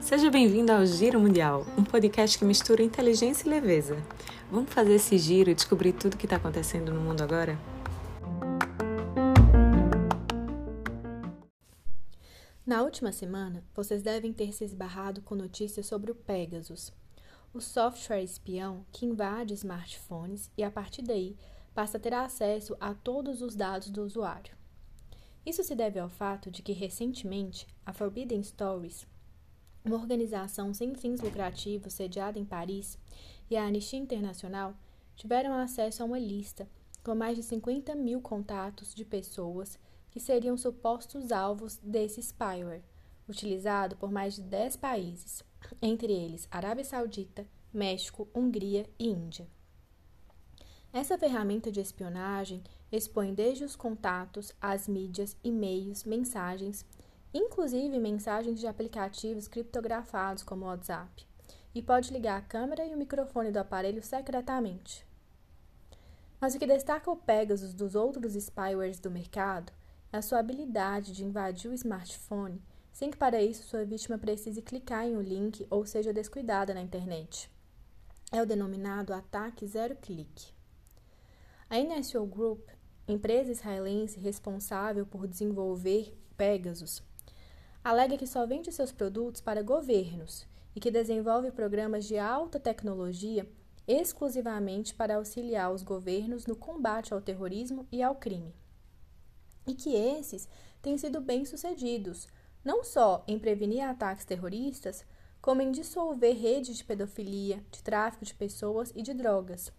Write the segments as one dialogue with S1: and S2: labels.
S1: Seja bem-vindo ao Giro Mundial, um podcast que mistura inteligência e leveza. Vamos fazer esse giro e descobrir tudo o que está acontecendo no mundo agora?
S2: Na última semana, vocês devem ter se esbarrado com notícias sobre o Pegasus, o software espião que invade smartphones e, a partir daí, passa a ter acesso a todos os dados do usuário. Isso se deve ao fato de que, recentemente, a Forbidden Stories uma organização sem fins lucrativos sediada em Paris e a Anistia Internacional tiveram acesso a uma lista com mais de 50 mil contatos de pessoas que seriam supostos alvos desse spyware, utilizado por mais de 10 países, entre eles Arábia Saudita, México, Hungria e Índia. Essa ferramenta de espionagem expõe desde os contatos, as mídias, e-mails, mensagens, inclusive mensagens de aplicativos criptografados como o WhatsApp, e pode ligar a câmera e o microfone do aparelho secretamente. Mas o que destaca o Pegasus dos outros spywares do mercado é a sua habilidade de invadir o smartphone sem que para isso sua vítima precise clicar em um link ou seja descuidada na internet. É o denominado ataque zero clique. A NSO Group, empresa israelense responsável por desenvolver Pegasus, alega que só vende seus produtos para governos e que desenvolve programas de alta tecnologia exclusivamente para auxiliar os governos no combate ao terrorismo e ao crime. E que esses têm sido bem-sucedidos, não só em prevenir ataques terroristas, como em dissolver redes de pedofilia, de tráfico de pessoas e de drogas,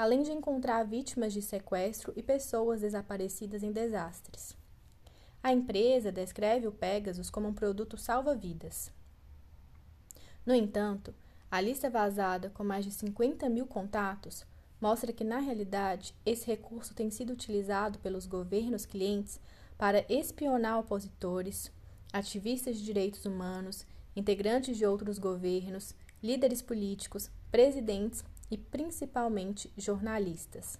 S2: além de encontrar vítimas de sequestro e pessoas desaparecidas em desastres. A empresa descreve o Pegasus como um produto salva-vidas. No entanto, a lista vazada com mais de 50 mil contatos mostra que, na realidade, esse recurso tem sido utilizado pelos governos clientes para espionar opositores, ativistas de direitos humanos, integrantes de outros governos, líderes políticos, presidentes e principalmente jornalistas.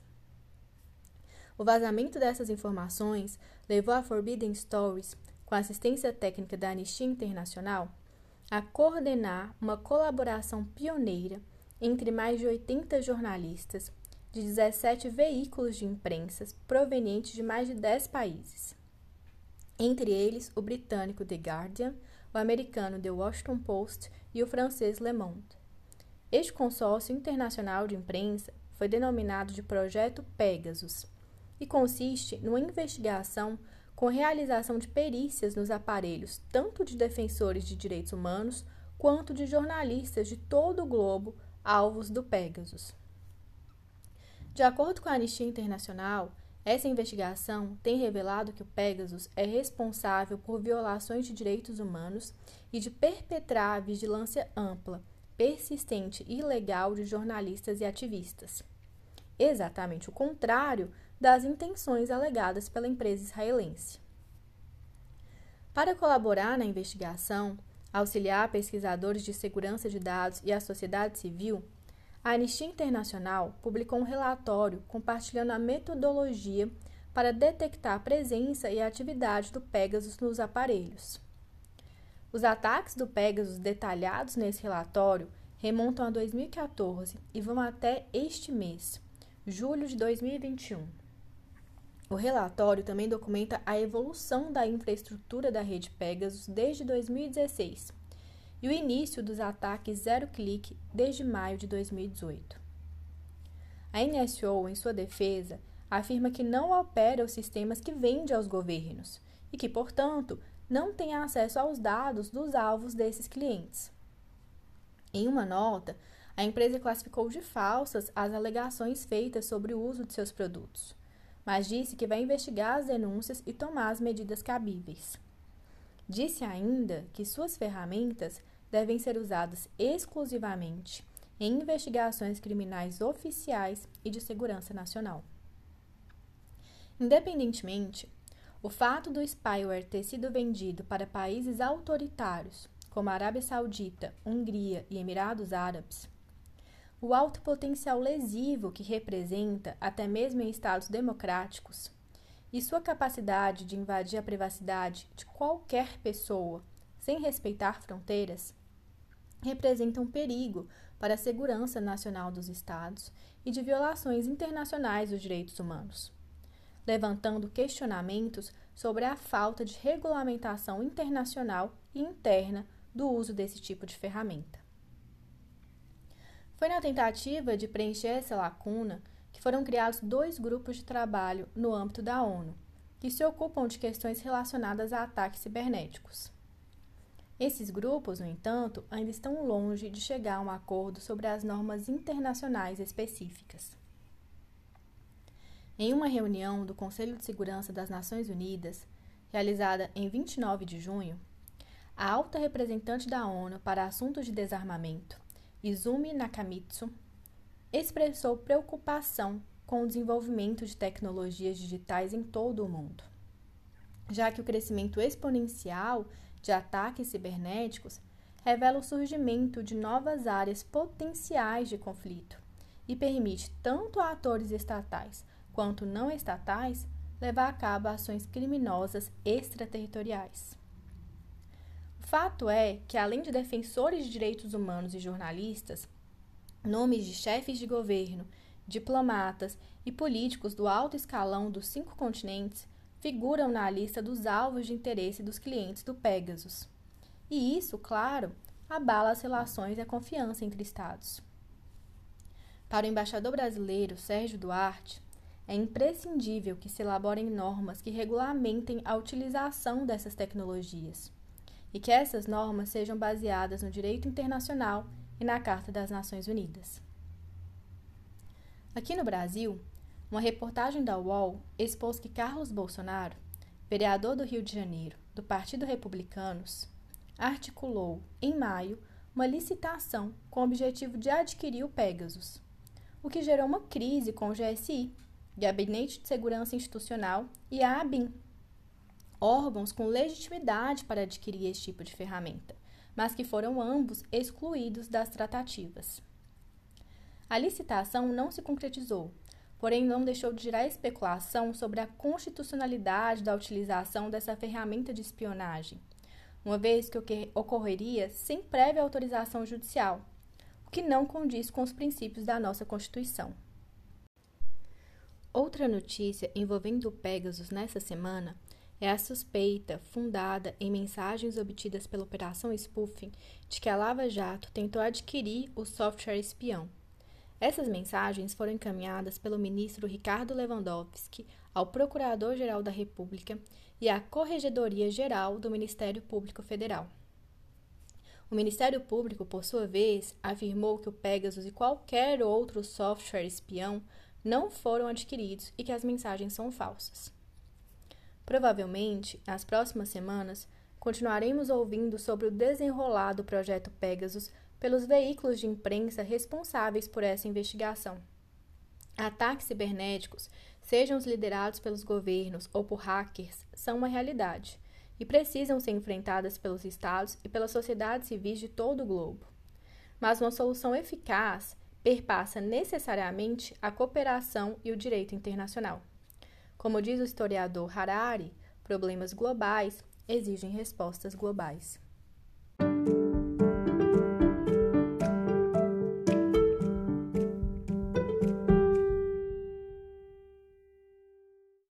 S2: O vazamento dessas informações levou a Forbidden Stories, com assistência técnica da Anistia Internacional, a coordenar uma colaboração pioneira entre mais de 80 jornalistas de 17 veículos de imprensa provenientes de mais de 10 países. Entre eles, o britânico The Guardian, o americano The Washington Post e o francês Le Monde. Este consórcio internacional de imprensa foi denominado de Projeto Pegasus e consiste numa investigação com realização de perícias nos aparelhos tanto de defensores de direitos humanos quanto de jornalistas de todo o globo alvos do Pegasus. De acordo com a Anistia Internacional, essa investigação tem revelado que o Pegasus é responsável por violações de direitos humanos e de perpetrar a vigilância ampla, persistente e ilegal de jornalistas e ativistas. Exatamente o contrário das intenções alegadas pela empresa israelense. Para colaborar na investigação, auxiliar pesquisadores de segurança de dados e a sociedade civil, a Anistia Internacional publicou um relatório compartilhando a metodologia para detectar a presença e a atividade do Pegasus nos aparelhos. Os ataques do Pegasus detalhados nesse relatório remontam a 2014 e vão até este mês, julho de 2021. O relatório também documenta a evolução da infraestrutura da rede Pegasus desde 2016 e o início dos ataques zero-clique desde maio de 2018. A NSO, em sua defesa, afirma que não opera os sistemas que vende aos governos e que, portanto, não tem acesso aos dados dos alvos desses clientes. Em uma nota, a empresa classificou de falsas as alegações feitas sobre o uso de seus produtos mas disse que vai investigar as denúncias e tomar as medidas cabíveis. Disse ainda que suas ferramentas devem ser usadas exclusivamente em investigações criminais oficiais e de segurança nacional. Independentemente, o fato do spyware ter sido vendido para países autoritários, como a Arábia Saudita, Hungria e Emirados Árabes, o alto potencial lesivo que representa, até mesmo em estados democráticos, e sua capacidade de invadir a privacidade de qualquer pessoa sem respeitar fronteiras representam um perigo para a segurança nacional dos Estados e de violações internacionais dos direitos humanos, levantando questionamentos sobre a falta de regulamentação internacional e interna do uso desse tipo de ferramenta. Foi na tentativa de preencher essa lacuna que foram criados dois grupos de trabalho no âmbito da ONU, que se ocupam de questões relacionadas a ataques cibernéticos. Esses grupos, no entanto, ainda estão longe de chegar a um acordo sobre as normas internacionais específicas. Em uma reunião do Conselho de Segurança das Nações Unidas, realizada em 29 de junho, a alta representante da ONU para assuntos de desarmamento, Izumi Nakamitsu, expressou preocupação com o desenvolvimento de tecnologias digitais em todo o mundo, já que o crescimento exponencial de ataques cibernéticos revela o surgimento de novas áreas potenciais de conflito e permite tanto a atores estatais quanto não estatais levar a cabo ações criminosas extraterritoriais. O fato é que, além de defensores de direitos humanos e jornalistas, nomes de chefes de governo, diplomatas e políticos do alto escalão dos cinco continentes figuram na lista dos alvos de interesse dos clientes do Pegasus. E isso, claro, abala as relações e a confiança entre Estados. Para o embaixador brasileiro Sérgio Duarte, é imprescindível que se elaborem normas que regulamentem a utilização dessas tecnologias e que essas normas sejam baseadas no direito internacional e na Carta das Nações Unidas. Aqui no Brasil, uma reportagem da UOL expôs que Carlos Bolsonaro, vereador do Rio de Janeiro, do Partido Republicanos, articulou, em maio, uma licitação com o objetivo de adquirir o Pegasus, o que gerou uma crise com o GSI, Gabinete de Segurança Institucional, e a ABIN, órgãos com legitimidade para adquirir esse tipo de ferramenta, mas que foram ambos excluídos das tratativas. A licitação não se concretizou, porém não deixou de gerar especulação sobre a constitucionalidade da utilização dessa ferramenta de espionagem, uma vez que ocorreria sem prévia autorização judicial, o que não condiz com os princípios da nossa Constituição. Outra notícia envolvendo o Pegasus nessa semana é a suspeita, fundada em mensagens obtidas pela Operação Spoofing, de que a Lava Jato tentou adquirir o software espião. Essas mensagens foram encaminhadas pelo ministro Ricardo Lewandowski ao Procurador-Geral da República e à Corregedoria Geral do Ministério Público Federal. O Ministério Público, por sua vez, afirmou que o Pegasus e qualquer outro software espião não foram adquiridos e que as mensagens são falsas. Provavelmente, nas próximas semanas, continuaremos ouvindo sobre o desenrolar do projeto Pegasus pelos veículos de imprensa responsáveis por essa investigação. Ataques cibernéticos, sejam os liderados pelos governos ou por hackers, são uma realidade e precisam ser enfrentadas pelos estados e pelas sociedades civis de todo o globo. Mas uma solução eficaz perpassa necessariamente a cooperação e o direito internacional. Como diz o historiador Harari, problemas globais exigem respostas globais.